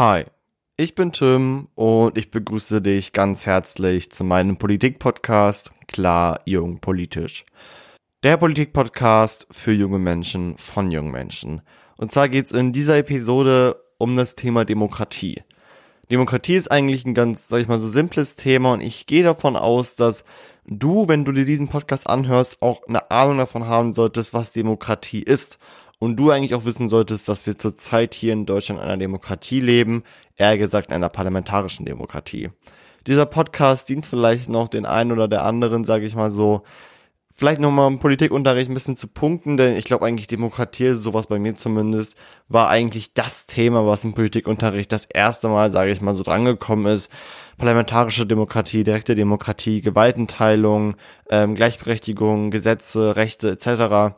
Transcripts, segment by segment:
Hi, ich bin Tim und ich begrüße dich ganz herzlich zu meinem Politik-Podcast Klar Jung Politisch. Der Politik-Podcast für junge Menschen von jungen Menschen. Und zwar geht's in dieser Episode um das Thema Demokratie. Demokratie ist eigentlich ein ganz, sag ich mal, so simples Thema und ich gehe davon aus, dass du, wenn du dir diesen Podcast anhörst, auch eine Ahnung davon haben solltest, was Demokratie ist und du eigentlich auch wissen solltest, dass wir zurzeit hier in Deutschland in einer Demokratie leben, eher gesagt in einer parlamentarischen Demokratie. Dieser Podcast dient vielleicht noch den einen oder der anderen, sage ich mal so, vielleicht nochmal im Politikunterricht ein bisschen zu punkten, denn ich glaube eigentlich Demokratie, sowas bei mir zumindest, war eigentlich das Thema, was im Politikunterricht das erste Mal, sage ich mal, so drangekommen ist. Parlamentarische Demokratie, direkte Demokratie, Gewaltenteilung, ähm, Gleichberechtigung, Gesetze, Rechte etc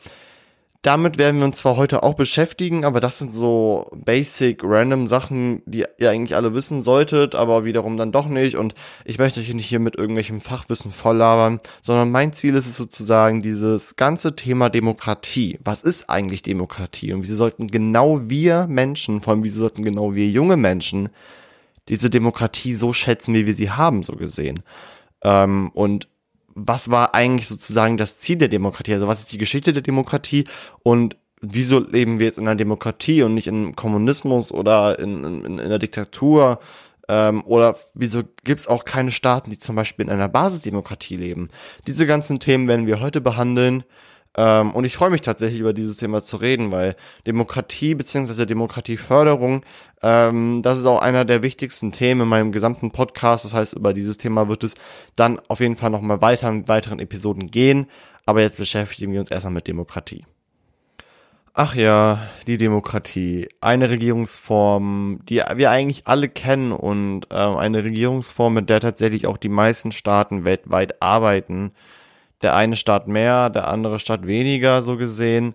damit werden wir uns zwar heute auch beschäftigen, aber das sind so basic, random Sachen, die ihr eigentlich alle wissen solltet, aber wiederum dann doch nicht. Und ich möchte euch nicht hier mit irgendwelchem Fachwissen volllabern, sondern mein Ziel ist es sozusagen dieses ganze Thema Demokratie. Was ist eigentlich Demokratie? Und wieso sollten genau wir Menschen, vor allem wieso sollten genau wir junge Menschen, diese Demokratie so schätzen, wie wir sie haben, so gesehen? Ähm, und was war eigentlich sozusagen das Ziel der Demokratie? Also was ist die Geschichte der Demokratie und wieso leben wir jetzt in einer Demokratie und nicht in Kommunismus oder in, in, in einer Diktatur? Ähm, oder wieso gibt's auch keine Staaten, die zum Beispiel in einer Basisdemokratie leben? Diese ganzen Themen werden wir heute behandeln. Ähm, und ich freue mich tatsächlich über dieses Thema zu reden, weil Demokratie bzw. Demokratieförderung, ähm, das ist auch einer der wichtigsten Themen in meinem gesamten Podcast. Das heißt, über dieses Thema wird es dann auf jeden Fall nochmal weiter in weiteren Episoden gehen. Aber jetzt beschäftigen wir uns erstmal mit Demokratie. Ach ja, die Demokratie. Eine Regierungsform, die wir eigentlich alle kennen und äh, eine Regierungsform, mit der tatsächlich auch die meisten Staaten weltweit arbeiten der eine Staat mehr, der andere Staat weniger, so gesehen.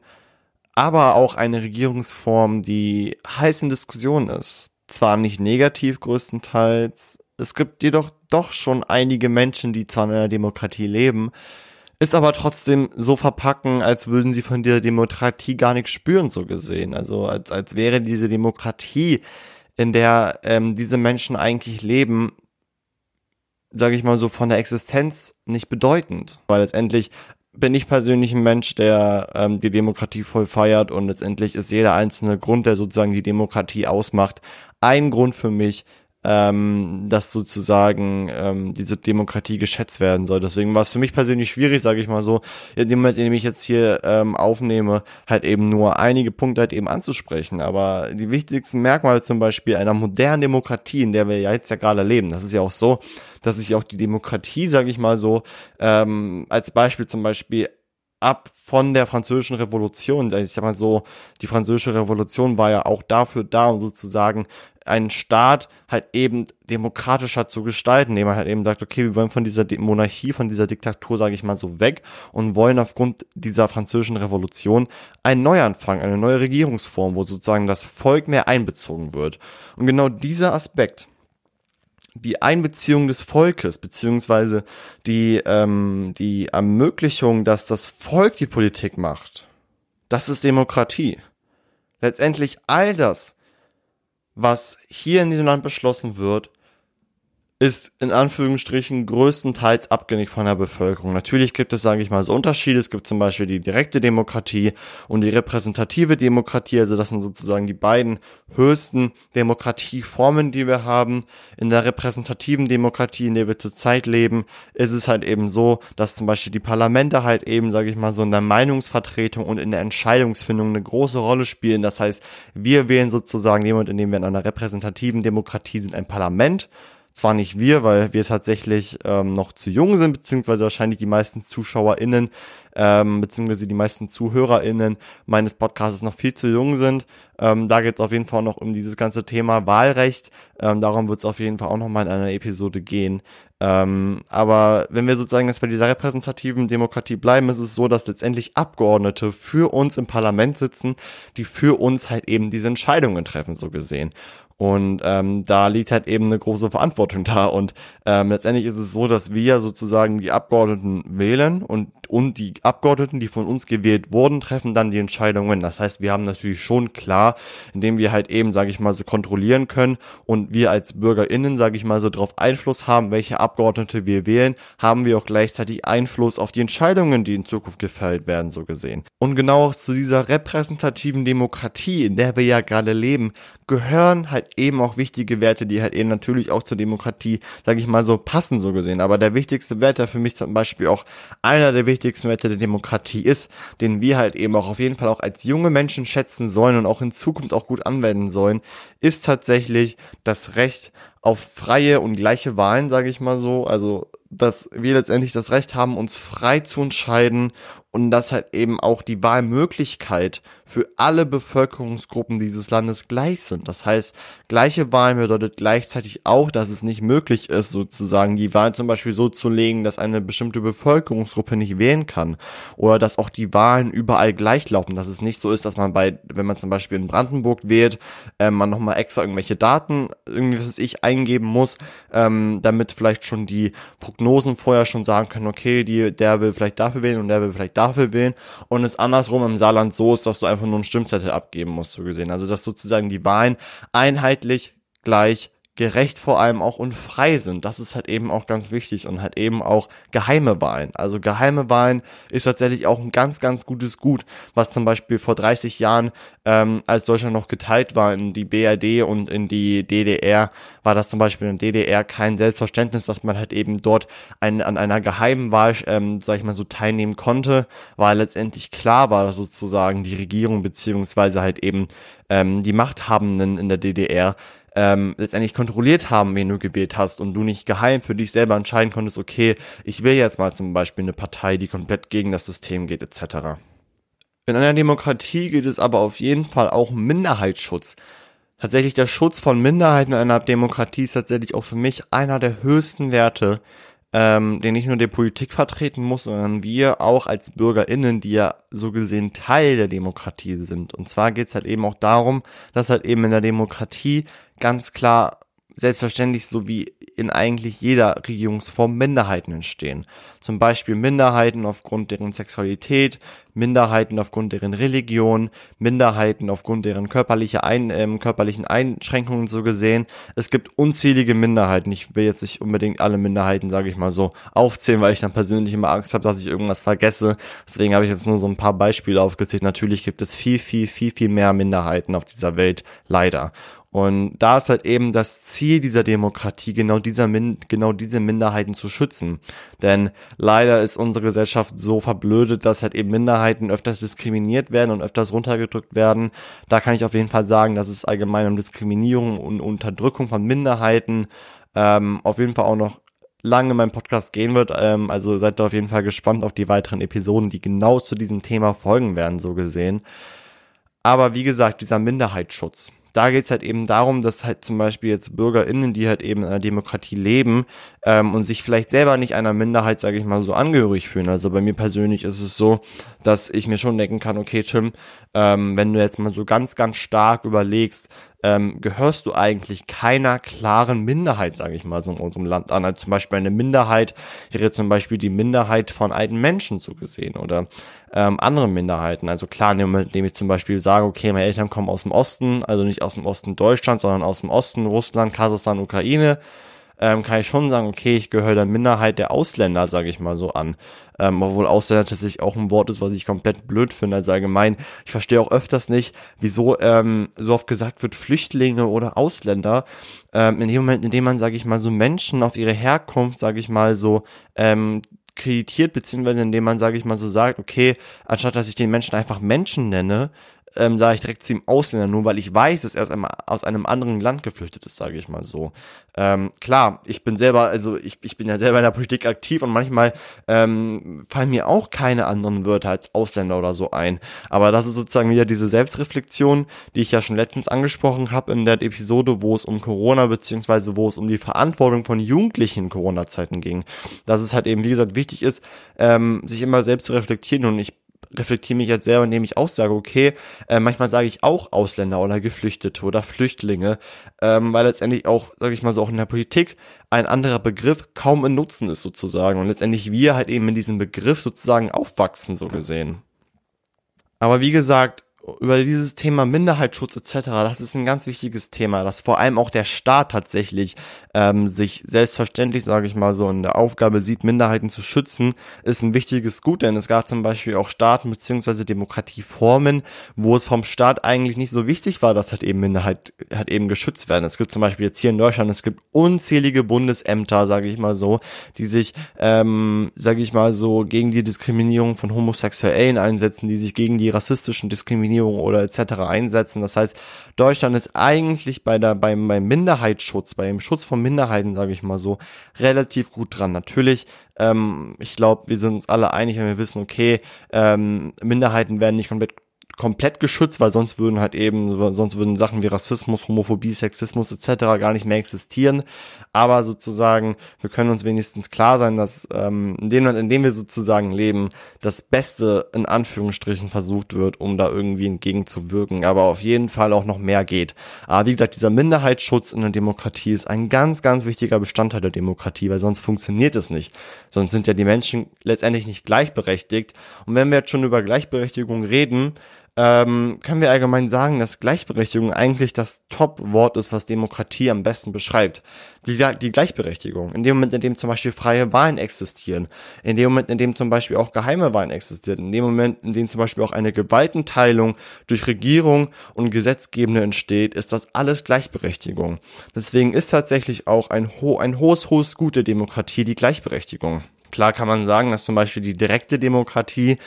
Aber auch eine Regierungsform, die heiß in Diskussion ist. Zwar nicht negativ größtenteils, es gibt jedoch doch schon einige Menschen, die zwar in einer Demokratie leben, ist aber trotzdem so verpacken, als würden sie von der Demokratie gar nichts spüren, so gesehen. Also als, als wäre diese Demokratie, in der ähm, diese Menschen eigentlich leben, sage ich mal so, von der Existenz nicht bedeutend. Weil letztendlich bin ich persönlich ein Mensch, der ähm, die Demokratie voll feiert und letztendlich ist jeder einzelne Grund, der sozusagen die Demokratie ausmacht, ein Grund für mich, ähm, dass sozusagen ähm, diese Demokratie geschätzt werden soll. Deswegen war es für mich persönlich schwierig, sage ich mal so, in dem Moment, in dem ich jetzt hier ähm, aufnehme, halt eben nur einige Punkte halt eben anzusprechen. Aber die wichtigsten Merkmale zum Beispiel einer modernen Demokratie, in der wir ja jetzt ja gerade leben, das ist ja auch so, dass sich auch die Demokratie, sage ich mal so, ähm, als Beispiel zum Beispiel ab von der französischen Revolution. Also ich sag mal so, die französische Revolution war ja auch dafür da, um sozusagen einen Staat halt eben demokratischer zu gestalten, indem man halt eben sagt, okay, wir wollen von dieser Monarchie, von dieser Diktatur, sage ich mal so, weg und wollen aufgrund dieser französischen Revolution einen Neuanfang, eine neue Regierungsform, wo sozusagen das Volk mehr einbezogen wird. Und genau dieser Aspekt, die Einbeziehung des Volkes, beziehungsweise die, ähm, die Ermöglichung, dass das Volk die Politik macht, das ist Demokratie. Letztendlich all das, was hier in diesem Land beschlossen wird, ist in Anführungsstrichen größtenteils abhängig von der Bevölkerung. Natürlich gibt es, sage ich mal, so Unterschiede. Es gibt zum Beispiel die direkte Demokratie und die repräsentative Demokratie. Also das sind sozusagen die beiden höchsten Demokratieformen, die wir haben. In der repräsentativen Demokratie, in der wir zurzeit leben, ist es halt eben so, dass zum Beispiel die Parlamente halt eben, sage ich mal, so in der Meinungsvertretung und in der Entscheidungsfindung eine große Rolle spielen. Das heißt, wir wählen sozusagen jemand, indem wir in einer repräsentativen Demokratie sind, ein Parlament zwar nicht wir, weil wir tatsächlich ähm, noch zu jung sind, beziehungsweise wahrscheinlich die meisten ZuschauerInnen, ähm, beziehungsweise die meisten ZuhörerInnen meines Podcasts noch viel zu jung sind. Ähm, da geht es auf jeden Fall noch um dieses ganze Thema Wahlrecht. Ähm, darum wird es auf jeden Fall auch noch mal in einer Episode gehen. Ähm, aber wenn wir sozusagen jetzt bei dieser repräsentativen Demokratie bleiben, ist es so, dass letztendlich Abgeordnete für uns im Parlament sitzen, die für uns halt eben diese Entscheidungen treffen, so gesehen. Und ähm, da liegt halt eben eine große Verantwortung da. Und ähm, letztendlich ist es so, dass wir sozusagen die Abgeordneten wählen und, und die Abgeordneten, die von uns gewählt wurden, treffen dann die Entscheidungen. Das heißt, wir haben natürlich schon klar, indem wir halt eben, sage ich mal, so kontrollieren können und wir als BürgerInnen, sage ich mal, so darauf Einfluss haben, welche Abgeordnete wir wählen, haben wir auch gleichzeitig Einfluss auf die Entscheidungen, die in Zukunft gefällt werden, so gesehen. Und genau zu dieser repräsentativen Demokratie, in der wir ja gerade leben, gehören halt eben auch wichtige Werte, die halt eben natürlich auch zur Demokratie, sage ich mal so, passen so gesehen. Aber der wichtigste Wert, der für mich zum Beispiel auch einer der wichtigsten Werte der Demokratie ist, den wir halt eben auch auf jeden Fall auch als junge Menschen schätzen sollen und auch in Zukunft auch gut anwenden sollen, ist tatsächlich das Recht auf freie und gleiche Wahlen, sage ich mal so. Also, dass wir letztendlich das Recht haben, uns frei zu entscheiden und dass halt eben auch die Wahlmöglichkeit für alle Bevölkerungsgruppen dieses Landes gleich sind. Das heißt, gleiche Wahlen bedeutet gleichzeitig auch, dass es nicht möglich ist, sozusagen die Wahl zum Beispiel so zu legen, dass eine bestimmte Bevölkerungsgruppe nicht wählen kann. Oder dass auch die Wahlen überall gleich laufen. Dass es nicht so ist, dass man bei, wenn man zum Beispiel in Brandenburg wählt, äh, man nochmal extra irgendwelche Daten, irgendwie was ich eingeben muss, ähm, damit vielleicht schon die Prognosen vorher schon sagen können, okay, die, der will vielleicht dafür wählen und der will vielleicht dafür wählen. Und es andersrum im Saarland so ist, dass du einfach nur einen Stimmzettel abgeben musst, so gesehen. Also, dass sozusagen die Wahlen einheitlich gleich gerecht vor allem auch und frei sind. Das ist halt eben auch ganz wichtig und halt eben auch geheime Wahlen. Also geheime Wahlen ist tatsächlich auch ein ganz, ganz gutes Gut, was zum Beispiel vor 30 Jahren, ähm, als Deutschland noch geteilt war in die BRD und in die DDR, war das zum Beispiel in der DDR kein Selbstverständnis, dass man halt eben dort ein, an einer geheimen Wahl, ähm, sag ich mal so, teilnehmen konnte, weil letztendlich klar war, dass sozusagen die Regierung beziehungsweise halt eben ähm, die Machthabenden in der DDR ähm, letztendlich kontrolliert haben, wen du gewählt hast und du nicht geheim für dich selber entscheiden konntest, okay, ich will jetzt mal zum Beispiel eine Partei, die komplett gegen das System geht, etc. In einer Demokratie geht es aber auf jeden Fall auch um Minderheitsschutz. Tatsächlich der Schutz von Minderheiten in einer Demokratie ist tatsächlich auch für mich einer der höchsten Werte, ähm, den nicht nur die Politik vertreten muss, sondern wir auch als BürgerInnen, die ja so gesehen Teil der Demokratie sind. Und zwar geht es halt eben auch darum, dass halt eben in der Demokratie ganz klar selbstverständlich so wie in eigentlich jeder Regierungsform Minderheiten entstehen. Zum Beispiel Minderheiten aufgrund deren Sexualität, Minderheiten aufgrund deren Religion, Minderheiten aufgrund deren körperliche Ein ähm, körperlichen Einschränkungen so gesehen. Es gibt unzählige Minderheiten. Ich will jetzt nicht unbedingt alle Minderheiten, sage ich mal so, aufzählen, weil ich dann persönlich immer Angst habe, dass ich irgendwas vergesse. Deswegen habe ich jetzt nur so ein paar Beispiele aufgezählt. Natürlich gibt es viel, viel, viel, viel mehr Minderheiten auf dieser Welt, leider. Und da ist halt eben das Ziel dieser Demokratie, genau, dieser Min genau diese Minderheiten zu schützen. Denn leider ist unsere Gesellschaft so verblödet, dass halt eben Minderheiten öfters diskriminiert werden und öfters runtergedrückt werden. Da kann ich auf jeden Fall sagen, dass es allgemein um Diskriminierung und Unterdrückung von Minderheiten ähm, auf jeden Fall auch noch lange in meinem Podcast gehen wird. Ähm, also seid da auf jeden Fall gespannt auf die weiteren Episoden, die genau zu diesem Thema folgen werden, so gesehen. Aber wie gesagt, dieser Minderheitsschutz da geht es halt eben darum, dass halt zum Beispiel jetzt BürgerInnen, die halt eben in einer Demokratie leben ähm, und sich vielleicht selber nicht einer Minderheit, sage ich mal, so angehörig fühlen. Also bei mir persönlich ist es so, dass ich mir schon denken kann, okay, Tim, ähm, wenn du jetzt mal so ganz, ganz stark überlegst, ähm, gehörst du eigentlich keiner klaren Minderheit, sage ich mal, so in unserem Land an. Also zum Beispiel eine Minderheit wäre zum Beispiel die Minderheit von alten Menschen so gesehen oder ähm, andere Minderheiten. Also klar, indem ich zum Beispiel sage, okay, meine Eltern kommen aus dem Osten, also nicht aus dem Osten Deutschland, sondern aus dem Osten Russland, Kasachstan, Ukraine, ähm, kann ich schon sagen, okay, ich gehöre der Minderheit der Ausländer, sage ich mal so an. Ähm, obwohl Ausländer tatsächlich auch ein Wort ist, was ich komplett blöd finde als allgemein. Ich verstehe auch öfters nicht, wieso ähm, so oft gesagt wird, Flüchtlinge oder Ausländer. Ähm, in dem Moment, in dem man, sage ich mal, so Menschen auf ihre Herkunft, sage ich mal, so ähm, kreditiert, beziehungsweise indem man, sage ich mal, so sagt, okay, anstatt dass ich den Menschen einfach Menschen nenne, ähm, sage ich direkt zu ihm Ausländer, nur weil ich weiß, dass er aus einem, aus einem anderen Land geflüchtet ist, sage ich mal so. Ähm, klar, ich bin selber, also ich, ich bin ja selber in der Politik aktiv und manchmal ähm, fallen mir auch keine anderen Wörter als Ausländer oder so ein. Aber das ist sozusagen wieder diese Selbstreflexion, die ich ja schon letztens angesprochen habe in der Episode, wo es um Corona beziehungsweise wo es um die Verantwortung von Jugendlichen in Corona-Zeiten ging. Dass es halt eben, wie gesagt, wichtig ist, ähm, sich immer selbst zu reflektieren und ich reflektiere mich jetzt selber, indem ich auch sage, okay, äh, manchmal sage ich auch Ausländer oder Geflüchtete oder Flüchtlinge, ähm, weil letztendlich auch, sage ich mal so, auch in der Politik ein anderer Begriff kaum in Nutzen ist sozusagen und letztendlich wir halt eben in diesem Begriff sozusagen aufwachsen, so gesehen. Aber wie gesagt, über dieses Thema Minderheitsschutz etc., das ist ein ganz wichtiges Thema, dass vor allem auch der Staat tatsächlich ähm, sich selbstverständlich, sage ich mal so, in der Aufgabe sieht, Minderheiten zu schützen, ist ein wichtiges Gut, denn es gab zum Beispiel auch Staaten bzw. Demokratieformen, wo es vom Staat eigentlich nicht so wichtig war, dass halt eben Minderheit halt eben geschützt werden. Es gibt zum Beispiel jetzt hier in Deutschland, es gibt unzählige Bundesämter, sage ich mal so, die sich, ähm, sage ich mal so, gegen die Diskriminierung von Homosexuellen einsetzen, die sich gegen die rassistischen Diskriminierungen Diskriminierung oder etc. einsetzen. Das heißt, Deutschland ist eigentlich bei der beim, beim Minderheitsschutz, beim Schutz von Minderheiten, sage ich mal so, relativ gut dran. Natürlich, ähm, ich glaube, wir sind uns alle einig, wenn wir wissen, okay, ähm, Minderheiten werden nicht komplett komplett geschützt, weil sonst würden halt eben, sonst würden Sachen wie Rassismus, Homophobie, Sexismus etc. gar nicht mehr existieren. Aber sozusagen, wir können uns wenigstens klar sein, dass ähm, in dem Land, in dem wir sozusagen leben, das Beste in Anführungsstrichen versucht wird, um da irgendwie entgegenzuwirken. Aber auf jeden Fall auch noch mehr geht. Aber wie gesagt, dieser Minderheitsschutz in der Demokratie ist ein ganz, ganz wichtiger Bestandteil der Demokratie, weil sonst funktioniert es nicht. Sonst sind ja die Menschen letztendlich nicht gleichberechtigt. Und wenn wir jetzt schon über Gleichberechtigung reden, ähm, können wir allgemein sagen, dass Gleichberechtigung eigentlich das Top-Wort ist, was Demokratie am besten beschreibt. Die, die, Gleichberechtigung. In dem Moment, in dem zum Beispiel freie Wahlen existieren, in dem Moment, in dem zum Beispiel auch geheime Wahlen existieren, in dem Moment, in dem zum Beispiel auch eine Gewaltenteilung durch Regierung und Gesetzgebende entsteht, ist das alles Gleichberechtigung. Deswegen ist tatsächlich auch ein, ho ein hohes, hohes Gute Demokratie die Gleichberechtigung. Klar kann man sagen, dass zum Beispiel die direkte Demokratie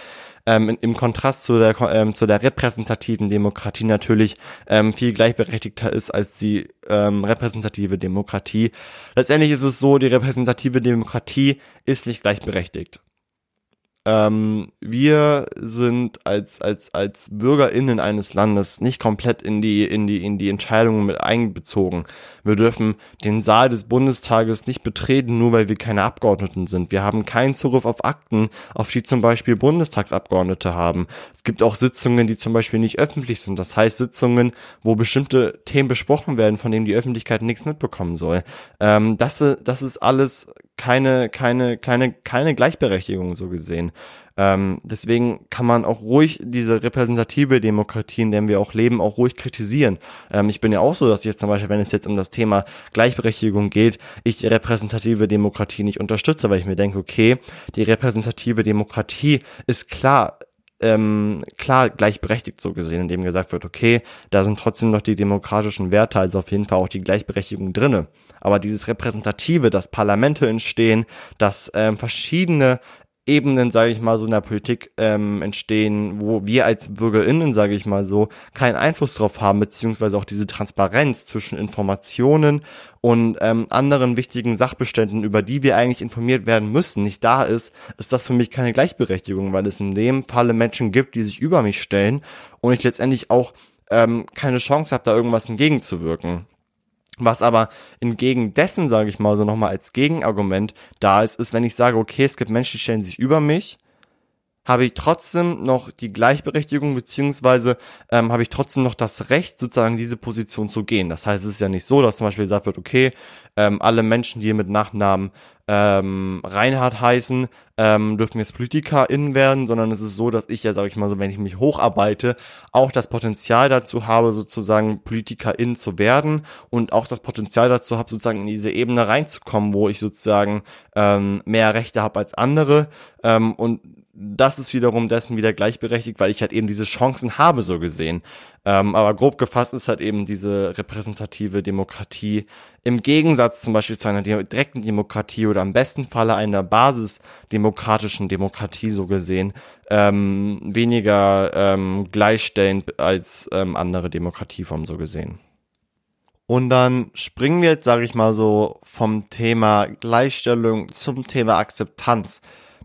ähm, im Kontrast zu der, ähm, zu der repräsentativen Demokratie natürlich ähm, viel gleichberechtigter ist als die ähm, repräsentative Demokratie. Letztendlich ist es so, die repräsentative Demokratie ist nicht gleichberechtigt. Ähm, wir sind als, als, als BürgerInnen eines Landes nicht komplett in die, in die, in die Entscheidungen mit einbezogen. Wir dürfen den Saal des Bundestages nicht betreten, nur weil wir keine Abgeordneten sind. Wir haben keinen Zugriff auf Akten, auf die zum Beispiel Bundestagsabgeordnete haben. Es gibt auch Sitzungen, die zum Beispiel nicht öffentlich sind. Das heißt Sitzungen, wo bestimmte Themen besprochen werden, von denen die Öffentlichkeit nichts mitbekommen soll. Ähm, das, das ist alles keine, keine, keine, keine Gleichberechtigung so gesehen. Ähm, deswegen kann man auch ruhig diese repräsentative Demokratie, in der wir auch leben, auch ruhig kritisieren. Ähm, ich bin ja auch so, dass jetzt zum Beispiel, wenn es jetzt um das Thema Gleichberechtigung geht, ich repräsentative Demokratie nicht unterstütze, weil ich mir denke, okay, die repräsentative Demokratie ist klar, ähm, klar gleichberechtigt so gesehen, indem gesagt wird, okay, da sind trotzdem noch die demokratischen Werte, also auf jeden Fall auch die Gleichberechtigung drinne. Aber dieses Repräsentative, dass Parlamente entstehen, dass ähm, verschiedene Ebenen, sage ich mal so, in der Politik ähm, entstehen, wo wir als BürgerInnen, sage ich mal so, keinen Einfluss drauf haben, beziehungsweise auch diese Transparenz zwischen Informationen und ähm, anderen wichtigen Sachbeständen, über die wir eigentlich informiert werden müssen, nicht da ist, ist das für mich keine Gleichberechtigung, weil es in dem Falle Menschen gibt, die sich über mich stellen und ich letztendlich auch ähm, keine Chance habe, da irgendwas entgegenzuwirken. Was aber entgegen dessen, sage ich mal so nochmal als Gegenargument da ist, ist, wenn ich sage, okay, es gibt Menschen, die stellen sich über mich, habe ich trotzdem noch die Gleichberechtigung, beziehungsweise ähm, habe ich trotzdem noch das Recht, sozusagen diese Position zu gehen. Das heißt, es ist ja nicht so, dass zum Beispiel gesagt wird, okay, ähm, alle Menschen, die mit Nachnamen ähm, Reinhard heißen, ähm, dürfen jetzt PolitikerInnen werden, sondern es ist so, dass ich ja, sage ich mal so, wenn ich mich hocharbeite, auch das Potenzial dazu habe, sozusagen PolitikerInnen zu werden und auch das Potenzial dazu habe, sozusagen in diese Ebene reinzukommen, wo ich sozusagen ähm, mehr Rechte habe als andere ähm, und das ist wiederum dessen wieder gleichberechtigt, weil ich halt eben diese Chancen habe, so gesehen. Ähm, aber grob gefasst ist halt eben diese repräsentative Demokratie im Gegensatz zum Beispiel zu einer direkten Demokratie oder am besten Falle einer basisdemokratischen Demokratie, so gesehen, ähm, weniger ähm, gleichstellend als ähm, andere Demokratieformen, so gesehen. Und dann springen wir jetzt, sage ich mal so, vom Thema Gleichstellung zum Thema Akzeptanz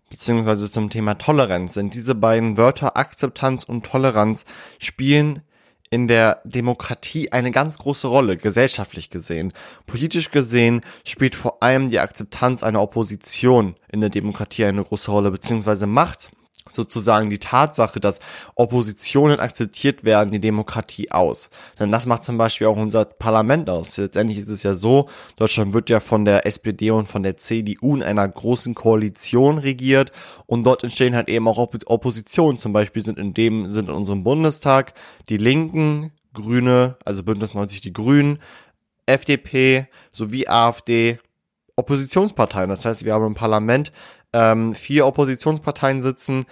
beziehungsweise zum Thema Toleranz. Denn diese beiden Wörter Akzeptanz und Toleranz spielen in der Demokratie eine ganz große Rolle, gesellschaftlich gesehen. Politisch gesehen spielt vor allem die Akzeptanz einer Opposition in der Demokratie eine große Rolle, beziehungsweise Macht sozusagen die Tatsache, dass Oppositionen akzeptiert werden, die Demokratie aus. Denn das macht zum Beispiel auch unser Parlament aus. Letztendlich ist es ja so, Deutschland wird ja von der SPD und von der CDU in einer großen Koalition regiert und dort entstehen halt eben auch Oppositionen. Zum Beispiel sind in dem, sind in unserem Bundestag die Linken, Grüne, also Bündnis 90 die Grünen, FDP sowie AfD Oppositionsparteien. Das heißt, wir haben im Parlament ähm, vier Oppositionsparteien sitzen.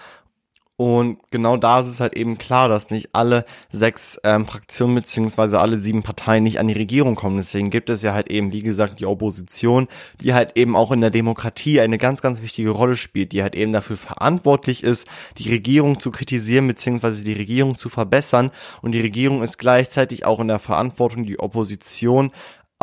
Und genau da ist es halt eben klar, dass nicht alle sechs ähm, Fraktionen beziehungsweise alle sieben Parteien nicht an die Regierung kommen. Deswegen gibt es ja halt eben, wie gesagt, die Opposition, die halt eben auch in der Demokratie eine ganz, ganz wichtige Rolle spielt, die halt eben dafür verantwortlich ist, die Regierung zu kritisieren beziehungsweise die Regierung zu verbessern. Und die Regierung ist gleichzeitig auch in der Verantwortung, die Opposition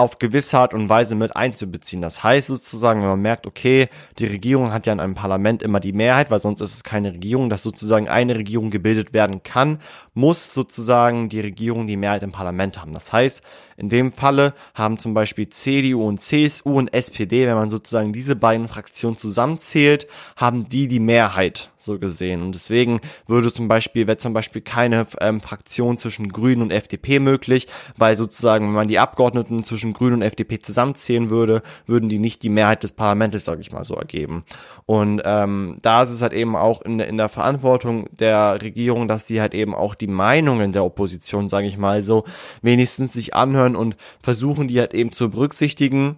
auf gewisse Art und Weise mit einzubeziehen. Das heißt sozusagen, wenn man merkt, okay, die Regierung hat ja in einem Parlament immer die Mehrheit, weil sonst ist es keine Regierung, dass sozusagen eine Regierung gebildet werden kann, muss sozusagen die Regierung die Mehrheit im Parlament haben. Das heißt, in dem Falle haben zum Beispiel CDU und CSU und SPD, wenn man sozusagen diese beiden Fraktionen zusammenzählt, haben die die Mehrheit so gesehen. Und deswegen würde zum Beispiel, wäre zum Beispiel keine ähm, Fraktion zwischen Grünen und FDP möglich, weil sozusagen, wenn man die Abgeordneten zwischen Grünen und FDP zusammenzählen würde, würden die nicht die Mehrheit des Parlaments, sage ich mal so, ergeben. Und ähm, da ist es halt eben auch in, in der Verantwortung der Regierung, dass sie halt eben auch die Meinungen der Opposition, sage ich mal so, wenigstens sich anhören und versuchen, die halt eben zu berücksichtigen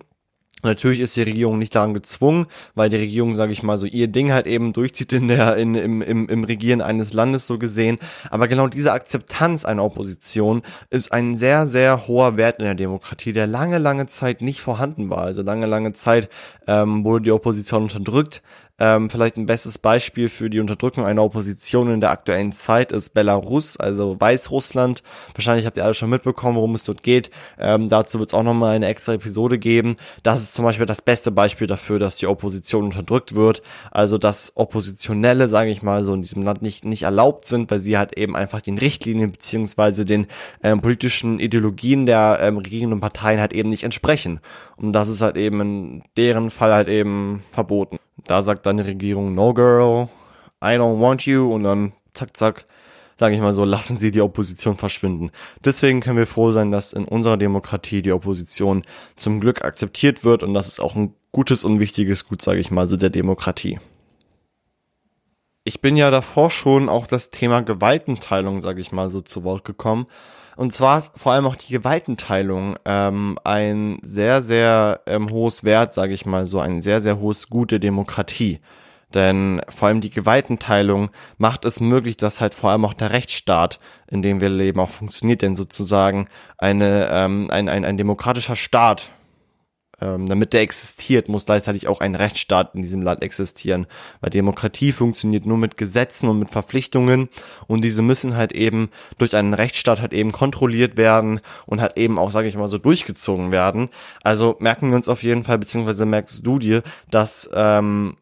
Natürlich ist die Regierung nicht daran gezwungen, weil die Regierung, sage ich mal, so ihr Ding halt eben durchzieht in der in, im, im, im Regieren eines Landes so gesehen. Aber genau diese Akzeptanz einer Opposition ist ein sehr sehr hoher Wert in der Demokratie, der lange lange Zeit nicht vorhanden war. Also lange lange Zeit ähm, wurde die Opposition unterdrückt. Ähm, vielleicht ein bestes Beispiel für die Unterdrückung einer Opposition in der aktuellen Zeit ist Belarus, also Weißrussland. Wahrscheinlich habt ihr alle schon mitbekommen, worum es dort geht. Ähm, dazu wird es auch nochmal eine extra Episode geben. Das ist zum Beispiel das beste Beispiel dafür, dass die Opposition unterdrückt wird. Also dass Oppositionelle, sage ich mal, so in diesem Land nicht, nicht erlaubt sind, weil sie halt eben einfach den Richtlinien beziehungsweise den ähm, politischen Ideologien der ähm, regierenden Parteien halt eben nicht entsprechen. Und das ist halt eben in deren Fall halt eben verboten. Da sagt dann die Regierung, no girl, I don't want you und dann zack, zack, sage ich mal so, lassen sie die Opposition verschwinden. Deswegen können wir froh sein, dass in unserer Demokratie die Opposition zum Glück akzeptiert wird und das ist auch ein gutes und wichtiges Gut, sage ich mal, so der Demokratie. Ich bin ja davor schon auch das Thema Gewaltenteilung, sage ich mal, so zu Wort gekommen. Und zwar ist vor allem auch die Gewaltenteilung ähm, ein sehr, sehr ähm, hohes Wert, sage ich mal so, ein sehr, sehr hohes Gut der Demokratie. Denn vor allem die Gewaltenteilung macht es möglich, dass halt vor allem auch der Rechtsstaat, in dem wir leben, auch funktioniert. Denn sozusagen eine, ähm, ein, ein, ein demokratischer Staat ähm, damit der existiert, muss gleichzeitig auch ein Rechtsstaat in diesem Land existieren. Weil Demokratie funktioniert nur mit Gesetzen und mit Verpflichtungen und diese müssen halt eben durch einen Rechtsstaat halt eben kontrolliert werden und halt eben auch, sage ich mal so, durchgezogen werden. Also merken wir uns auf jeden Fall, beziehungsweise merkst du dir, dass ähm,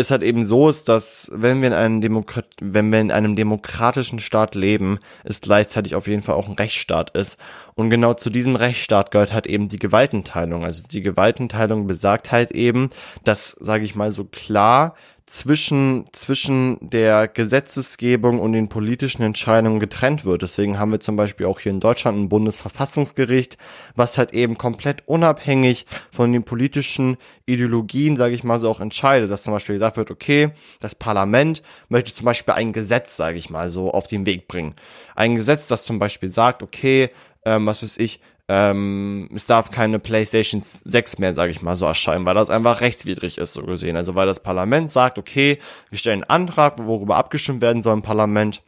es halt eben so ist, dass wenn wir in einem Demokrat wenn wir in einem demokratischen Staat leben, es gleichzeitig auf jeden Fall auch ein Rechtsstaat ist. Und genau zu diesem Rechtsstaat gehört halt eben die Gewaltenteilung. Also die Gewaltenteilung besagt halt eben, dass, sage ich mal so klar, zwischen, zwischen der Gesetzesgebung und den politischen Entscheidungen getrennt wird. Deswegen haben wir zum Beispiel auch hier in Deutschland ein Bundesverfassungsgericht, was halt eben komplett unabhängig von den politischen Ideologien, sage ich mal so, auch entscheidet. Dass zum Beispiel gesagt wird, okay, das Parlament möchte zum Beispiel ein Gesetz, sage ich mal so, auf den Weg bringen. Ein Gesetz, das zum Beispiel sagt, okay, ähm, was weiß ich, ähm, es darf keine PlayStation 6 mehr, sage ich mal, so erscheinen, weil das einfach rechtswidrig ist, so gesehen. Also weil das Parlament sagt, okay, wir stellen einen Antrag, worüber abgestimmt werden soll im Parlament.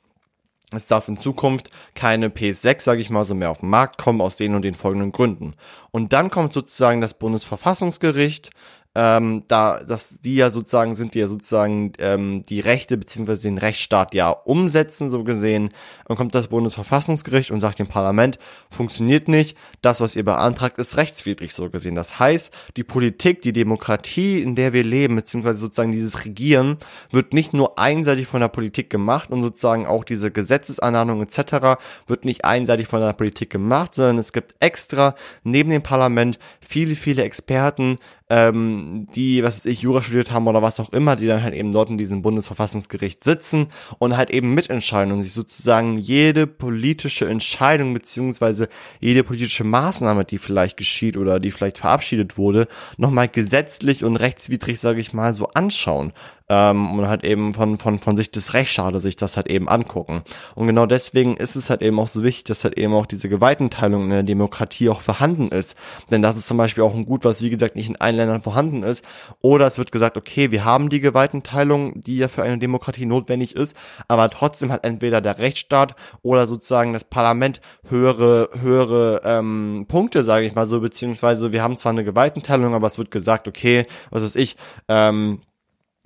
Es darf in Zukunft keine PS6, sage ich mal, so mehr auf den Markt kommen, aus den und den folgenden Gründen. Und dann kommt sozusagen das Bundesverfassungsgericht, ähm, da, dass die ja sozusagen sind, die ja sozusagen ähm, die Rechte beziehungsweise den Rechtsstaat ja umsetzen, so gesehen. Dann kommt das Bundesverfassungsgericht und sagt dem Parlament, funktioniert nicht, das, was ihr beantragt, ist rechtswidrig, so gesehen. Das heißt, die Politik, die Demokratie, in der wir leben, beziehungsweise sozusagen dieses Regieren, wird nicht nur einseitig von der Politik gemacht und sozusagen auch diese Gesetzesanordnung etc. wird nicht einseitig von der Politik gemacht, sondern es gibt extra neben dem Parlament viele, viele Experten, ähm, die, was weiß ich, Jura studiert haben oder was auch immer, die dann halt eben dort in diesem Bundesverfassungsgericht sitzen und halt eben mitentscheiden und sich sozusagen jede politische Entscheidung beziehungsweise jede politische Maßnahme, die vielleicht geschieht oder die vielleicht verabschiedet wurde, nochmal gesetzlich und rechtswidrig, sage ich mal, so anschauen ähm, und halt eben von, von, von Sicht des Rechtsstaates sich das halt eben angucken. Und genau deswegen ist es halt eben auch so wichtig, dass halt eben auch diese Gewaltenteilung in der Demokratie auch vorhanden ist. Denn das ist zum Beispiel auch ein Gut, was wie gesagt nicht in allen Ländern vorhanden ist. Oder es wird gesagt, okay, wir haben die Gewaltenteilung, die ja für eine Demokratie notwendig ist, aber trotzdem hat entweder der Rechtsstaat oder sozusagen das Parlament höhere, höhere ähm, Punkte, sage ich mal so, beziehungsweise wir haben zwar eine Gewaltenteilung, aber es wird gesagt, okay, was weiß ich, ähm,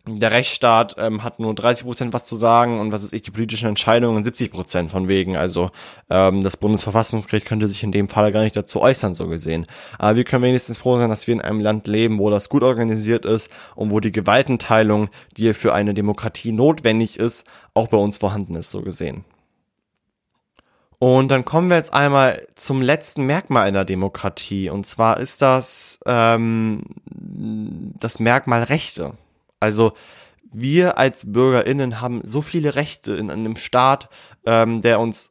der Rechtsstaat ähm, hat nur 30 Prozent was zu sagen und was ist ich, die politischen Entscheidungen 70 Prozent von wegen. Also ähm, das Bundesverfassungsgericht könnte sich in dem Fall gar nicht dazu äußern, so gesehen. Aber wir können wenigstens froh sein, dass wir in einem Land leben, wo das gut organisiert ist und wo die Gewaltenteilung, die für eine Demokratie notwendig ist, auch bei uns vorhanden ist, so gesehen. Und dann kommen wir jetzt einmal zum letzten Merkmal einer Demokratie. Und zwar ist das ähm, das Merkmal Rechte. Also wir als BürgerInnen haben so viele Rechte in einem Staat, ähm, der uns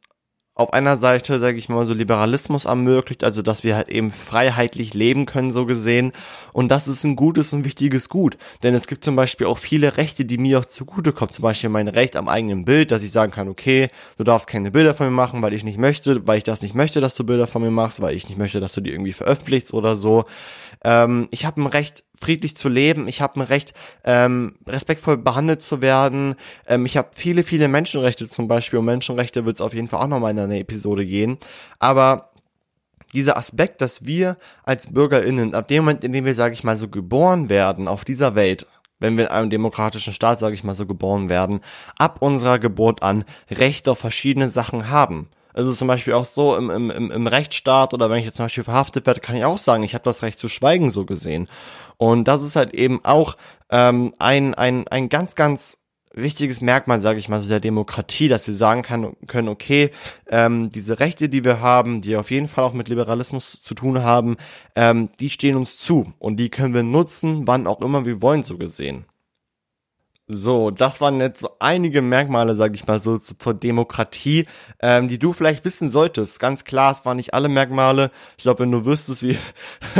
auf einer Seite, sage ich mal, so Liberalismus ermöglicht, also dass wir halt eben freiheitlich leben können, so gesehen. Und das ist ein gutes und wichtiges Gut. Denn es gibt zum Beispiel auch viele Rechte, die mir auch zugutekommen. Zum Beispiel mein Recht am eigenen Bild, dass ich sagen kann, okay, du darfst keine Bilder von mir machen, weil ich nicht möchte, weil ich das nicht möchte, dass du Bilder von mir machst, weil ich nicht möchte, dass du die irgendwie veröffentlichst oder so. Ähm, ich habe ein Recht, friedlich zu leben. Ich habe ein Recht, ähm, respektvoll behandelt zu werden. Ähm, ich habe viele, viele Menschenrechte zum Beispiel. Um Menschenrechte wird es auf jeden Fall auch nochmal in einer Episode gehen. Aber dieser Aspekt, dass wir als BürgerInnen, ab dem Moment, in dem wir, sage ich mal, so geboren werden auf dieser Welt, wenn wir in einem demokratischen Staat, sage ich mal, so geboren werden, ab unserer Geburt an Rechte auf verschiedene Sachen haben. Also zum Beispiel auch so im, im, im Rechtsstaat oder wenn ich jetzt zum Beispiel verhaftet werde, kann ich auch sagen, ich habe das Recht zu schweigen so gesehen. Und das ist halt eben auch ähm, ein, ein, ein ganz, ganz wichtiges Merkmal, sage ich mal, so der Demokratie, dass wir sagen kann, können, okay, ähm, diese Rechte, die wir haben, die auf jeden Fall auch mit Liberalismus zu tun haben, ähm, die stehen uns zu und die können wir nutzen, wann auch immer wir wollen, so gesehen. So, das waren jetzt so einige Merkmale, sag ich mal, so, so zur Demokratie, ähm, die du vielleicht wissen solltest. Ganz klar, es waren nicht alle Merkmale. Ich glaube, wenn du wüsstest, wie,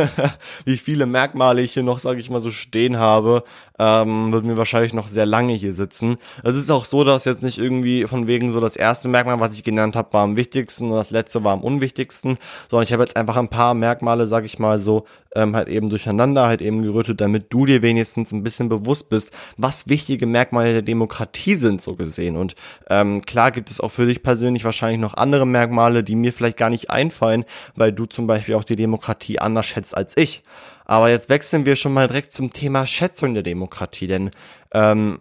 wie viele Merkmale ich hier noch, sag ich mal, so stehen habe, ähm, würden wir wahrscheinlich noch sehr lange hier sitzen. Es ist auch so, dass jetzt nicht irgendwie von wegen so das erste Merkmal, was ich genannt habe, war am wichtigsten und das letzte war am unwichtigsten, sondern ich habe jetzt einfach ein paar Merkmale, sag ich mal, so ähm, halt eben durcheinander halt eben gerüttet, damit du dir wenigstens ein bisschen bewusst bist, was wichtige Merkmale der Demokratie sind, so gesehen. Und ähm, klar gibt es auch für dich persönlich wahrscheinlich noch andere Merkmale, die mir vielleicht gar nicht einfallen, weil du zum Beispiel auch die Demokratie anders schätzt als ich. Aber jetzt wechseln wir schon mal direkt zum Thema Schätzung der Demokratie, denn ähm,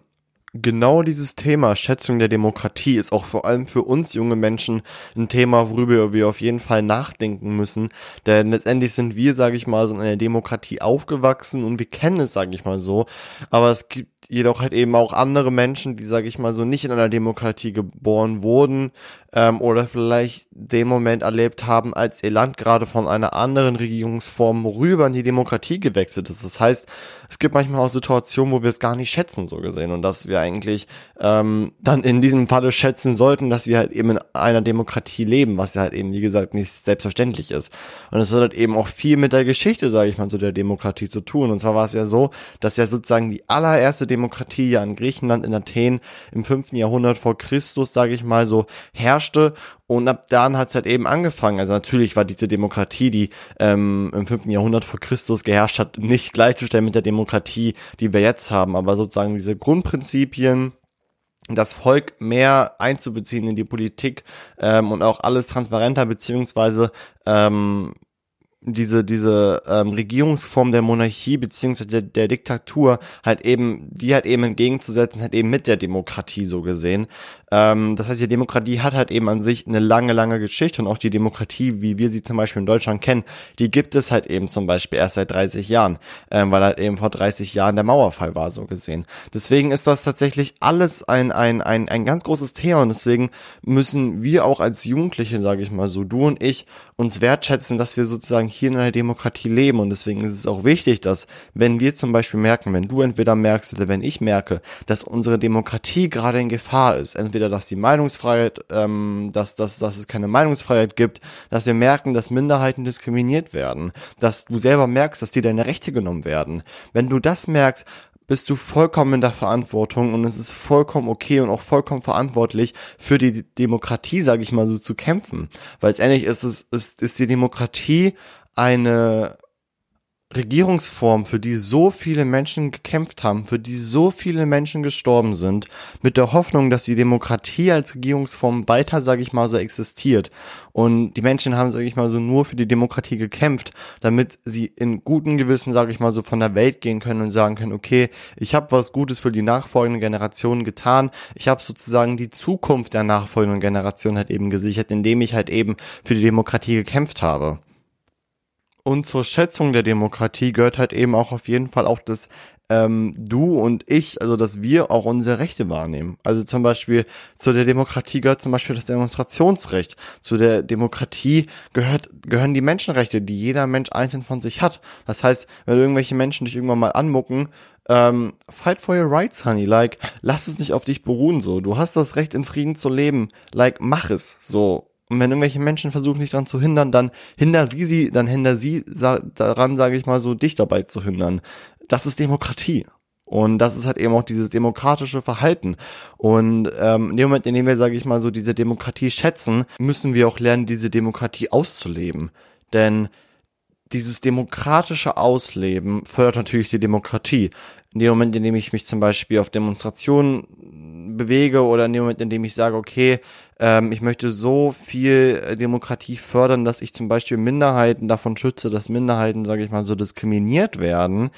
genau dieses Thema Schätzung der Demokratie ist auch vor allem für uns junge Menschen ein Thema, worüber wir auf jeden Fall nachdenken müssen. Denn letztendlich sind wir, sage ich mal, so in einer Demokratie aufgewachsen und wir kennen es, sage ich mal so. Aber es gibt jedoch halt eben auch andere Menschen, die, sage ich mal so, nicht in einer Demokratie geboren wurden ähm, oder vielleicht den Moment erlebt haben, als ihr Land gerade von einer anderen Regierungsform rüber in die Demokratie gewechselt ist. Das heißt, es gibt manchmal auch Situationen, wo wir es gar nicht schätzen, so gesehen, und dass wir eigentlich ähm, dann in diesem Falle schätzen sollten, dass wir halt eben in einer Demokratie leben, was ja halt eben, wie gesagt, nicht selbstverständlich ist. Und es hat halt eben auch viel mit der Geschichte, sage ich mal, so der Demokratie zu tun. Und zwar war es ja so, dass ja sozusagen die allererste Demokratie ja in Griechenland, in Athen im fünften Jahrhundert vor Christus, sage ich mal, so herrschte und ab dann hat es halt eben angefangen. Also natürlich war diese Demokratie, die ähm, im fünften Jahrhundert vor Christus geherrscht hat, nicht gleichzustellen mit der Demokratie, die wir jetzt haben. Aber sozusagen diese Grundprinzipien, das Volk mehr einzubeziehen in die Politik ähm, und auch alles transparenter beziehungsweise ähm, diese diese ähm, Regierungsform der Monarchie beziehungsweise der, der Diktatur halt eben die halt eben entgegenzusetzen halt eben mit der Demokratie so gesehen Ähm, das heißt, die Demokratie hat halt eben an sich eine lange, lange Geschichte und auch die Demokratie, wie wir sie zum Beispiel in Deutschland kennen, die gibt es halt eben zum Beispiel erst seit 30 Jahren, ähm, weil halt eben vor 30 Jahren der Mauerfall war, so gesehen. Deswegen ist das tatsächlich alles ein, ein, ein, ein ganz großes Thema und deswegen müssen wir auch als Jugendliche, sage ich mal so, du und ich, uns wertschätzen, dass wir sozusagen hier in einer Demokratie leben und deswegen ist es auch wichtig, dass wenn wir zum Beispiel merken, wenn du entweder merkst oder wenn ich merke, dass unsere Demokratie gerade in Gefahr ist, entweder dass die Meinungsfreiheit, ähm, dass, dass, dass es keine Meinungsfreiheit gibt, dass wir merken, dass Minderheiten diskriminiert werden, dass du selber merkst, dass dir deine Rechte genommen werden. Wenn du das merkst, bist du vollkommen in der Verantwortung und es ist vollkommen okay und auch vollkommen verantwortlich für die Demokratie, sage ich mal so, zu kämpfen. Weil es ähnlich ist, es ist, ist die Demokratie eine Regierungsform, für die so viele Menschen gekämpft haben, für die so viele Menschen gestorben sind, mit der Hoffnung, dass die Demokratie als Regierungsform weiter, sage ich mal so, existiert. Und die Menschen haben, sage ich mal so, nur für die Demokratie gekämpft, damit sie in guten Gewissen, sage ich mal so, von der Welt gehen können und sagen können, okay, ich habe was Gutes für die nachfolgenden Generationen getan. Ich habe sozusagen die Zukunft der nachfolgenden Generation halt eben gesichert, indem ich halt eben für die Demokratie gekämpft habe. Und zur Schätzung der Demokratie gehört halt eben auch auf jeden Fall auch das ähm, du und ich, also dass wir auch unsere Rechte wahrnehmen. Also zum Beispiel zu der Demokratie gehört zum Beispiel das Demonstrationsrecht. Zu der Demokratie gehört, gehören die Menschenrechte, die jeder Mensch einzeln von sich hat. Das heißt, wenn irgendwelche Menschen dich irgendwann mal anmucken, ähm, fight for your rights, honey. Like, lass es nicht auf dich beruhen, so. Du hast das Recht, in Frieden zu leben. Like, mach es, so. Und wenn irgendwelche Menschen versuchen, dich daran zu hindern, dann hinder sie sie, dann hinder sie daran, sage ich mal so, dich dabei zu hindern. Das ist Demokratie. Und das ist halt eben auch dieses demokratische Verhalten. Und ähm, in dem Moment, in dem wir, sage ich mal, so diese Demokratie schätzen, müssen wir auch lernen, diese Demokratie auszuleben. Denn dieses demokratische Ausleben fördert natürlich die Demokratie. In dem Moment, in dem ich mich zum Beispiel auf Demonstrationen bewege oder in dem Moment, in dem ich sage, okay, ähm, ich möchte so viel äh, Demokratie fördern, dass ich zum Beispiel Minderheiten davon schütze, dass Minderheiten, sage ich mal, so diskriminiert werden,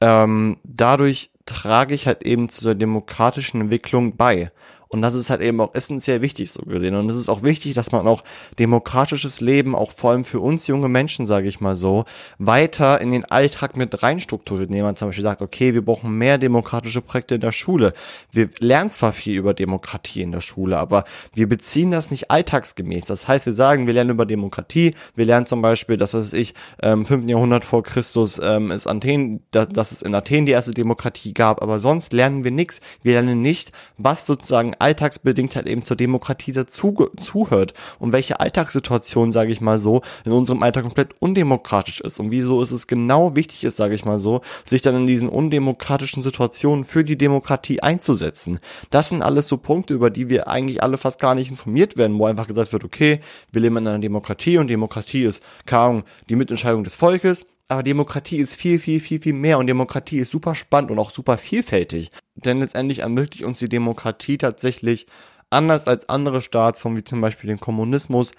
ähm, dadurch trage ich halt eben zur demokratischen Entwicklung bei. Und das ist halt eben auch essentiell wichtig so gesehen. Und es ist auch wichtig, dass man auch demokratisches Leben, auch vor allem für uns junge Menschen, sage ich mal so, weiter in den Alltag mit reinstrukturiert. Indem man zum Beispiel sagt, okay, wir brauchen mehr demokratische Projekte in der Schule. Wir lernen zwar viel über Demokratie in der Schule, aber wir beziehen das nicht alltagsgemäß. Das heißt, wir sagen, wir lernen über Demokratie, wir lernen zum Beispiel, dass was ich, ähm, 5. Jahrhundert vor Christus ähm, ist Athen, dass, dass es in Athen die erste Demokratie gab, aber sonst lernen wir nichts. Wir lernen nicht, was sozusagen alltagsbedingt halt eben zur Demokratie dazu zuhört und welche Alltagssituation, sage ich mal so, in unserem Alltag komplett undemokratisch ist und wieso ist es genau wichtig ist, sage ich mal so, sich dann in diesen undemokratischen Situationen für die Demokratie einzusetzen. Das sind alles so Punkte, über die wir eigentlich alle fast gar nicht informiert werden, wo einfach gesagt wird, okay, wir leben in einer Demokratie und Demokratie ist, keine Ahnung, die Mitentscheidung des Volkes, aber Demokratie ist viel, viel, viel, viel mehr und Demokratie ist super spannend und auch super vielfältig. Denn letztendlich ermöglicht uns die Demokratie tatsächlich anders als andere Staatsformen, wie zum Beispiel den Kommunismus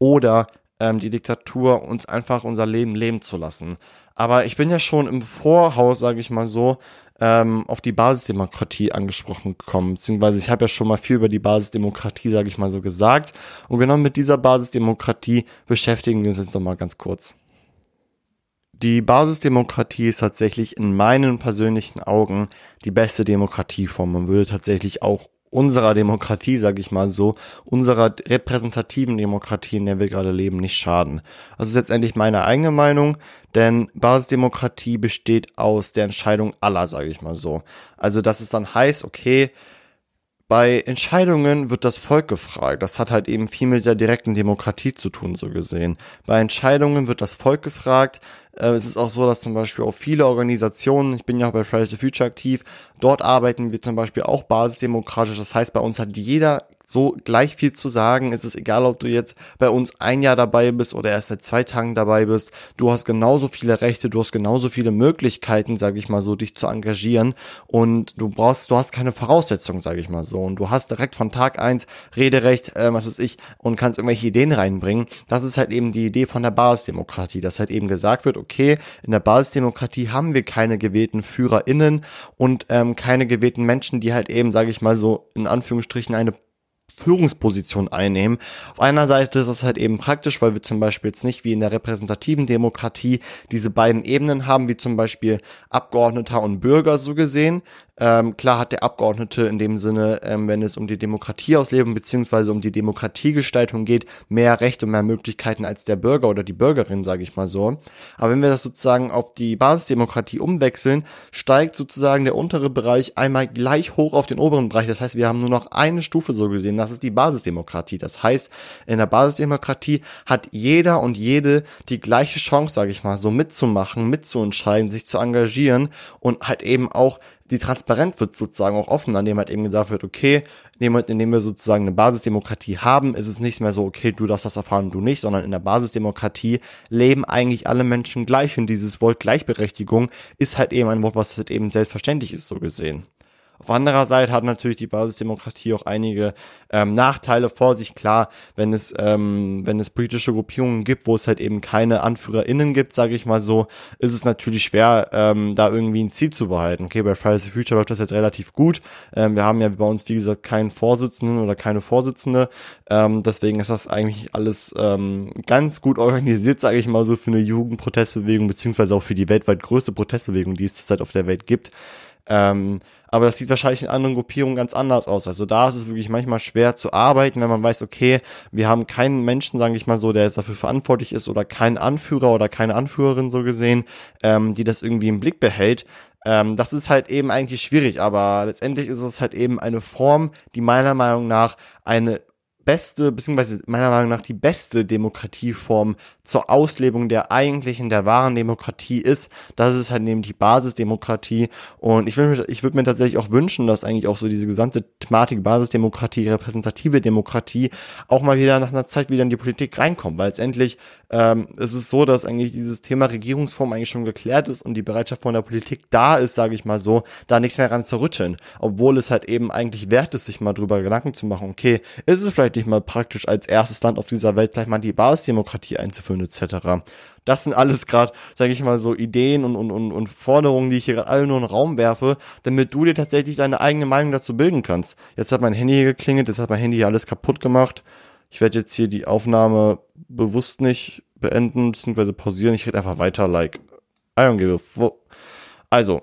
oder ähm, die Diktatur, uns einfach unser Leben leben zu lassen. Aber ich bin ja schon im Vorhaus, sage ich mal so, ähm, auf die Basisdemokratie angesprochen gekommen, beziehungsweise ich habe ja schon mal viel über die Basisdemokratie, sage ich mal so, gesagt. Und genau mit dieser Basisdemokratie beschäftigen wir uns jetzt nochmal ganz kurz. Die Basisdemokratie ist tatsächlich in meinen persönlichen Augen die beste Demokratieform. Man würde tatsächlich auch unserer Demokratie, sage ich mal so, unserer repräsentativen Demokratie, in der wir gerade leben, nicht schaden. Das ist letztendlich meine eigene Meinung, denn Basisdemokratie besteht aus der Entscheidung aller, sage ich mal so. Also, dass es dann heißt, okay, bei Entscheidungen wird das Volk gefragt. Das hat halt eben viel mit der direkten Demokratie zu tun, so gesehen. Bei Entscheidungen wird das Volk gefragt. Äh, es ist auch so, dass zum Beispiel auch viele Organisationen, ich bin ja auch bei Fridays for Future aktiv, dort arbeiten wir zum Beispiel auch basisdemokratisch. Das heißt, bei uns hat jeder so gleich viel zu sagen. Es ist egal, ob du jetzt bei uns ein Jahr dabei bist oder erst seit zwei Tagen dabei bist. Du hast genauso viele Rechte, du hast genauso viele Möglichkeiten, sage ich mal so, dich zu engagieren. Und du brauchst, du hast keine Voraussetzungen, sage ich mal so. Und du hast direkt von Tag eins Rederecht, äh, was weiß ich, und kannst irgendwelche Ideen reinbringen. Das ist halt eben die Idee von der Basisdemokratie, dass halt eben gesagt wird, okay, in der Basisdemokratie haben wir keine gewählten FührerInnen und ähm, keine gewählten Menschen, die halt eben, sage ich mal so, in Anführungsstrichen eine Führungsposition einnehmen. Auf einer Seite ist es halt eben praktisch, weil wir zum Beispiel jetzt nicht wie in der repräsentativen Demokratie diese beiden Ebenen haben, wie zum Beispiel Abgeordneter und Bürger so gesehen, ähm, klar hat der Abgeordnete in dem Sinne, ähm, wenn es um die Demokratieauslebung beziehungsweise um die Demokratiegestaltung geht, mehr Rechte und mehr Möglichkeiten als der Bürger oder die Bürgerin, sage ich mal so. Aber wenn wir das sozusagen auf die Basisdemokratie umwechseln, steigt sozusagen der untere Bereich einmal gleich hoch auf den oberen Bereich. Das heißt, wir haben nur noch eine Stufe so gesehen. Das ist die Basisdemokratie. Das heißt, in der Basisdemokratie hat jeder und jede die gleiche Chance, sage ich mal, so mitzumachen, mitzuentscheiden, sich zu engagieren und halt eben auch die Transparenz wird sozusagen auch offen, an dem halt eben gesagt wird, okay, in dem Moment, in dem wir sozusagen eine Basisdemokratie haben, ist es nicht mehr so, okay, du darfst das erfahren, du nicht, sondern in der Basisdemokratie leben eigentlich alle Menschen gleich und dieses Wort Gleichberechtigung ist halt eben ein Wort, was halt eben selbstverständlich ist, so gesehen. Auf anderer Seite hat natürlich die Basisdemokratie auch einige ähm, Nachteile vor sich. Klar, wenn es ähm, wenn es politische Gruppierungen gibt, wo es halt eben keine AnführerInnen gibt, sage ich mal so, ist es natürlich schwer, ähm, da irgendwie ein Ziel zu behalten. Okay, bei Fridays for Future läuft das jetzt relativ gut. Ähm, wir haben ja bei uns, wie gesagt, keinen Vorsitzenden oder keine Vorsitzende. Ähm, deswegen ist das eigentlich alles ähm, ganz gut organisiert, sage ich mal so, für eine Jugendprotestbewegung, beziehungsweise auch für die weltweit größte Protestbewegung, die es zurzeit auf der Welt gibt. Ähm, aber das sieht wahrscheinlich in anderen Gruppierungen ganz anders aus. Also da ist es wirklich manchmal schwer zu arbeiten, wenn man weiß, okay, wir haben keinen Menschen, sage ich mal so, der jetzt dafür verantwortlich ist oder keinen Anführer oder keine Anführerin so gesehen, ähm, die das irgendwie im Blick behält. Ähm, das ist halt eben eigentlich schwierig, aber letztendlich ist es halt eben eine Form, die meiner Meinung nach eine beste, beziehungsweise meiner Meinung nach die beste Demokratieform zur Auslebung der eigentlichen, der wahren Demokratie ist. Das ist halt eben die Basisdemokratie. Und ich würde ich würde mir tatsächlich auch wünschen, dass eigentlich auch so diese gesamte Thematik Basisdemokratie, repräsentative Demokratie auch mal wieder nach einer Zeit wieder in die Politik reinkommt, weil letztendlich ähm, es ist so, dass eigentlich dieses Thema Regierungsform eigentlich schon geklärt ist und die Bereitschaft von der Politik da ist, sage ich mal so, da nichts mehr ran zu rütteln. Obwohl es halt eben eigentlich wert ist, sich mal drüber Gedanken zu machen, okay, ist es vielleicht nicht mal praktisch als erstes Land auf dieser Welt gleich mal die Basisdemokratie einzuführen etc. Das sind alles gerade, sage ich mal, so Ideen und, und, und, und Forderungen, die ich hier gerade alle nur in den Raum werfe, damit du dir tatsächlich deine eigene Meinung dazu bilden kannst. Jetzt hat mein Handy hier geklingelt, jetzt hat mein Handy hier alles kaputt gemacht. Ich werde jetzt hier die Aufnahme bewusst nicht beenden, beziehungsweise pausieren. Ich rede einfach weiter, like, I don't give a fuck. Also,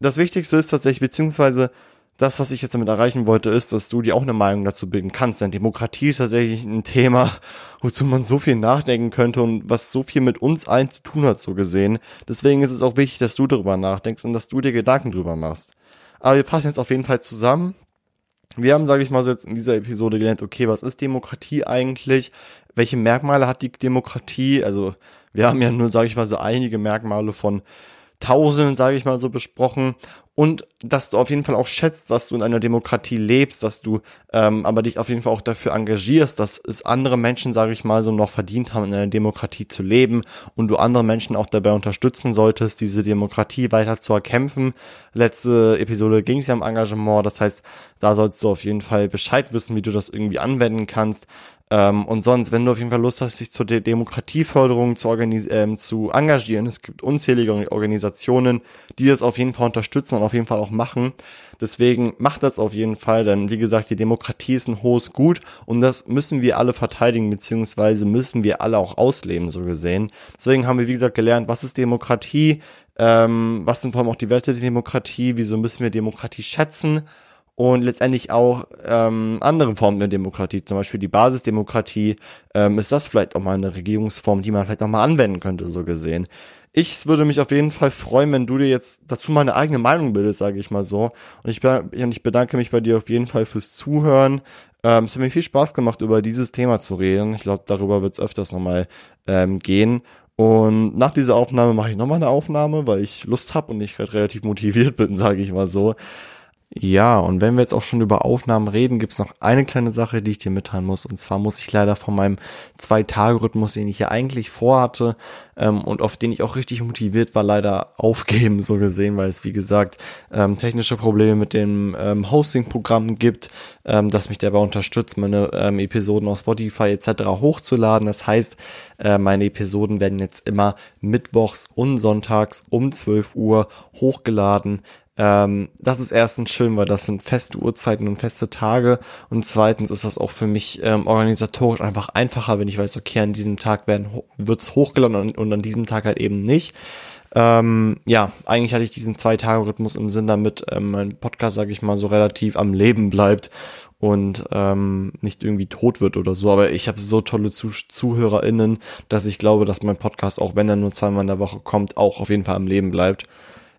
das Wichtigste ist tatsächlich, beziehungsweise das, was ich jetzt damit erreichen wollte, ist, dass du dir auch eine Meinung dazu bilden kannst. Denn Demokratie ist tatsächlich ein Thema, wozu man so viel nachdenken könnte und was so viel mit uns allen zu tun hat, so gesehen. Deswegen ist es auch wichtig, dass du darüber nachdenkst und dass du dir Gedanken drüber machst. Aber wir fassen jetzt auf jeden Fall zusammen wir haben, sage ich mal so jetzt in dieser Episode gelernt, okay, was ist Demokratie eigentlich? Welche Merkmale hat die Demokratie? Also wir haben ja nur, sage ich mal, so einige Merkmale von Tausenden, sage ich mal so, besprochen und dass du auf jeden Fall auch schätzt, dass du in einer Demokratie lebst, dass du ähm, aber dich auf jeden Fall auch dafür engagierst, dass es andere Menschen, sage ich mal, so noch verdient haben, in einer Demokratie zu leben und du andere Menschen auch dabei unterstützen solltest, diese Demokratie weiter zu erkämpfen. Letzte Episode ging es ja um Engagement, das heißt, da sollst du auf jeden Fall Bescheid wissen, wie du das irgendwie anwenden kannst. Ähm, und sonst, wenn du auf jeden Fall Lust hast, dich zur De Demokratieförderung zu, ähm, zu engagieren, es gibt unzählige Organisationen, die das auf jeden Fall unterstützen und auf jeden Fall auch machen. Deswegen macht das auf jeden Fall, denn wie gesagt, die Demokratie ist ein hohes Gut und das müssen wir alle verteidigen, beziehungsweise müssen wir alle auch ausleben, so gesehen. Deswegen haben wir, wie gesagt, gelernt, was ist Demokratie, ähm, was sind vor allem auch die Werte der Demokratie, wieso müssen wir Demokratie schätzen und letztendlich auch ähm, andere Formen der Demokratie, zum Beispiel die Basisdemokratie, ähm, ist das vielleicht auch mal eine Regierungsform, die man vielleicht noch mal anwenden könnte, so gesehen. Ich würde mich auf jeden Fall freuen, wenn du dir jetzt dazu mal eine eigene Meinung bildest, sage ich mal so. Und ich, und ich bedanke mich bei dir auf jeden Fall fürs Zuhören. Ähm, es hat mir viel Spaß gemacht, über dieses Thema zu reden. Ich glaube, darüber wird es öfters nochmal ähm, gehen. Und nach dieser Aufnahme mache ich nochmal eine Aufnahme, weil ich Lust habe und ich gerade relativ motiviert bin, sage ich mal so. Ja, und wenn wir jetzt auch schon über Aufnahmen reden, gibt's noch eine kleine Sache, die ich dir mitteilen muss. Und zwar muss ich leider von meinem Zwei-Tage-Rhythmus, den ich ja eigentlich vorhatte ähm, und auf den ich auch richtig motiviert war, leider aufgeben, so gesehen, weil es, wie gesagt, ähm, technische Probleme mit dem ähm, Hosting-Programm gibt, ähm, das mich dabei unterstützt, meine ähm, Episoden auf Spotify etc. hochzuladen. Das heißt, äh, meine Episoden werden jetzt immer mittwochs und sonntags um 12 Uhr hochgeladen Ähm, das ist erstens schön, weil das sind feste Uhrzeiten und feste Tage. Und zweitens ist das auch für mich ähm, organisatorisch einfach einfacher, wenn ich weiß, okay, an diesem Tag werden wird's hochgeladen und, und an diesem Tag halt eben nicht. Ähm, ja, eigentlich hatte ich diesen Zwei-Tage-Rhythmus im Sinn, damit ähm, mein Podcast, sage ich mal, so relativ am Leben bleibt und ähm, nicht irgendwie tot wird oder so. Aber ich habe so tolle Zuh ZuhörerInnen, dass ich glaube, dass mein Podcast, auch wenn er nur zweimal in der Woche kommt, auch auf jeden Fall am Leben bleibt.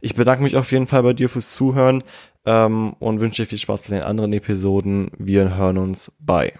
Ich bedanke mich auf jeden Fall bei dir fürs Zuhören ähm, und wünsche dir viel Spaß bei den anderen Episoden. Wir hören uns. Bye.